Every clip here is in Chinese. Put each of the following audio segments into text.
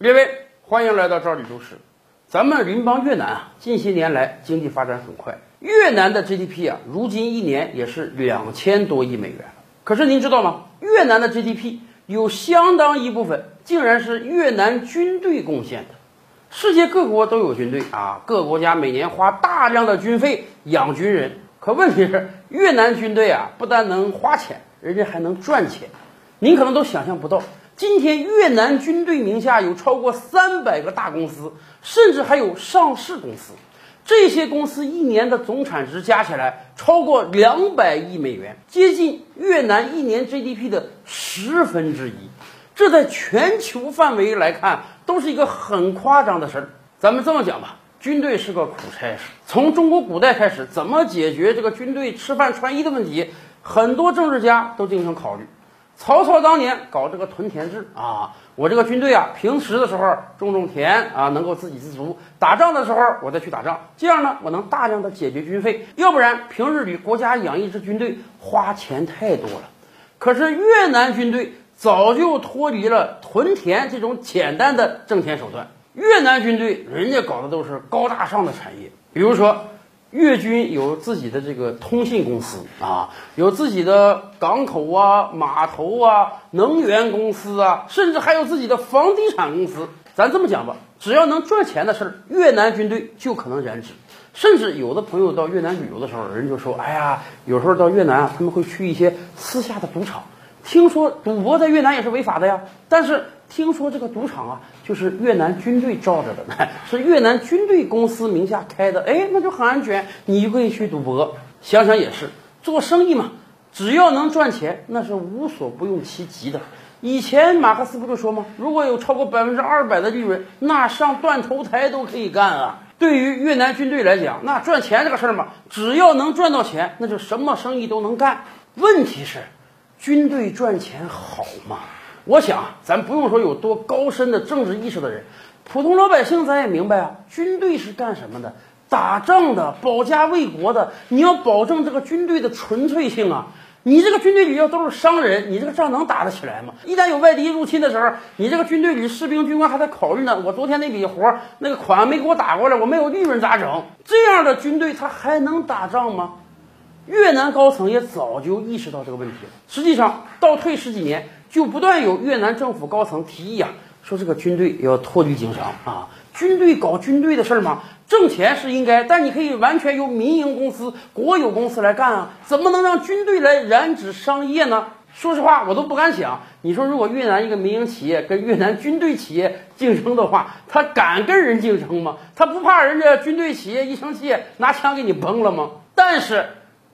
列位，欢迎来到赵李都市。咱们邻邦越南啊，近些年来经济发展很快，越南的 GDP 啊，如今一年也是两千多亿美元。可是您知道吗？越南的 GDP 有相当一部分竟然是越南军队贡献的。世界各国都有军队啊，各国家每年花大量的军费养军人。可问题是，越南军队啊，不但能花钱，人家还能赚钱。您可能都想象不到。今天越南军队名下有超过三百个大公司，甚至还有上市公司。这些公司一年的总产值加起来超过两百亿美元，接近越南一年 GDP 的十分之一。这在全球范围来看都是一个很夸张的事儿。咱们这么讲吧，军队是个苦差事。从中国古代开始，怎么解决这个军队吃饭穿衣的问题，很多政治家都进行考虑。曹操当年搞这个屯田制啊，我这个军队啊，平时的时候种种田啊，能够自给自足；打仗的时候我再去打仗，这样呢，我能大量的解决军费。要不然平日里国家养一支军队花钱太多了。可是越南军队早就脱离了屯田这种简单的挣钱手段，越南军队人家搞的都是高大上的产业，比如说。越军有自己的这个通信公司啊，有自己的港口啊、码头啊、能源公司啊，甚至还有自己的房地产公司。咱这么讲吧，只要能赚钱的事儿，越南军队就可能染指。甚至有的朋友到越南旅游的时候，人就说：“哎呀，有时候到越南啊，他们会去一些私下的赌场。听说赌博在越南也是违法的呀，但是。”听说这个赌场啊，就是越南军队罩着的，是越南军队公司名下开的，哎，那就很安全，你就可以去赌博。想想也是，做生意嘛，只要能赚钱，那是无所不用其极的。以前马克思不就说吗？如果有超过百分之二百的利润，那上断头台都可以干啊。对于越南军队来讲，那赚钱这个事儿嘛，只要能赚到钱，那就什么生意都能干。问题是，军队赚钱好吗？我想，咱不用说有多高深的政治意识的人，普通老百姓咱也明白啊。军队是干什么的？打仗的，保家卫国的。你要保证这个军队的纯粹性啊！你这个军队里要都是商人，你这个仗能打得起来吗？一旦有外敌入侵的时候，你这个军队里士兵军官还在考虑呢。我昨天那笔活那个款没给我打过来，我没有利润咋整？这样的军队他还能打仗吗？越南高层也早就意识到这个问题了。实际上，倒退十几年。就不断有越南政府高层提议啊，说这个军队要脱离经商啊，军队搞军队的事儿嘛，挣钱是应该，但你可以完全由民营公司、国有公司来干啊，怎么能让军队来染指商业呢？说实话，我都不敢想。你说，如果越南一个民营企业跟越南军队企业竞争的话，他敢跟人竞争吗？他不怕人家军队企业一生气拿枪给你崩了吗？但是，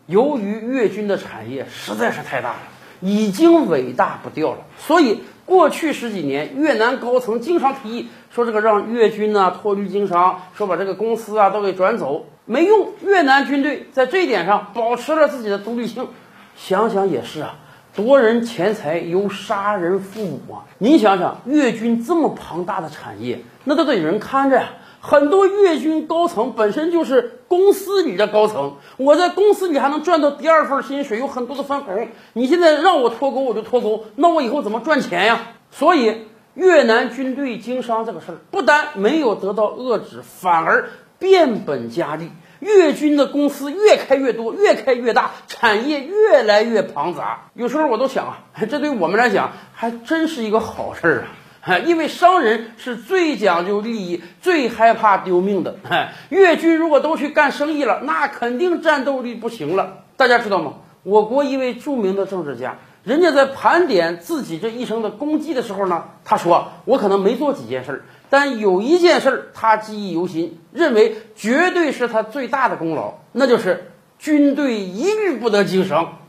由于越军的产业实在是太大了。已经伟大不掉了，所以过去十几年，越南高层经常提议说这个让越军呢脱离经商，说把这个公司啊都给转走，没用。越南军队在这一点上保持了自己的独立性。想想也是啊，夺人钱财犹杀人父母啊！您想想，越军这么庞大的产业，那都得有人看着呀。很多越军高层本身就是公司里的高层，我在公司里还能赚到第二份薪水，有很多的分红。你现在让我脱钩，我就脱钩，那我以后怎么赚钱呀？所以越南军队经商这个事儿，不但没有得到遏制，反而变本加厉。越军的公司越开越多，越开越大，产业越来越庞杂。有时候我都想啊，这对我们来讲还真是一个好事儿啊。因为商人是最讲究利益、最害怕丢命的。越军如果都去干生意了，那肯定战斗力不行了。大家知道吗？我国一位著名的政治家，人家在盘点自己这一生的功绩的时候呢，他说：“我可能没做几件事儿，但有一件事儿他记忆犹新，认为绝对是他最大的功劳，那就是军队一律不得经商。”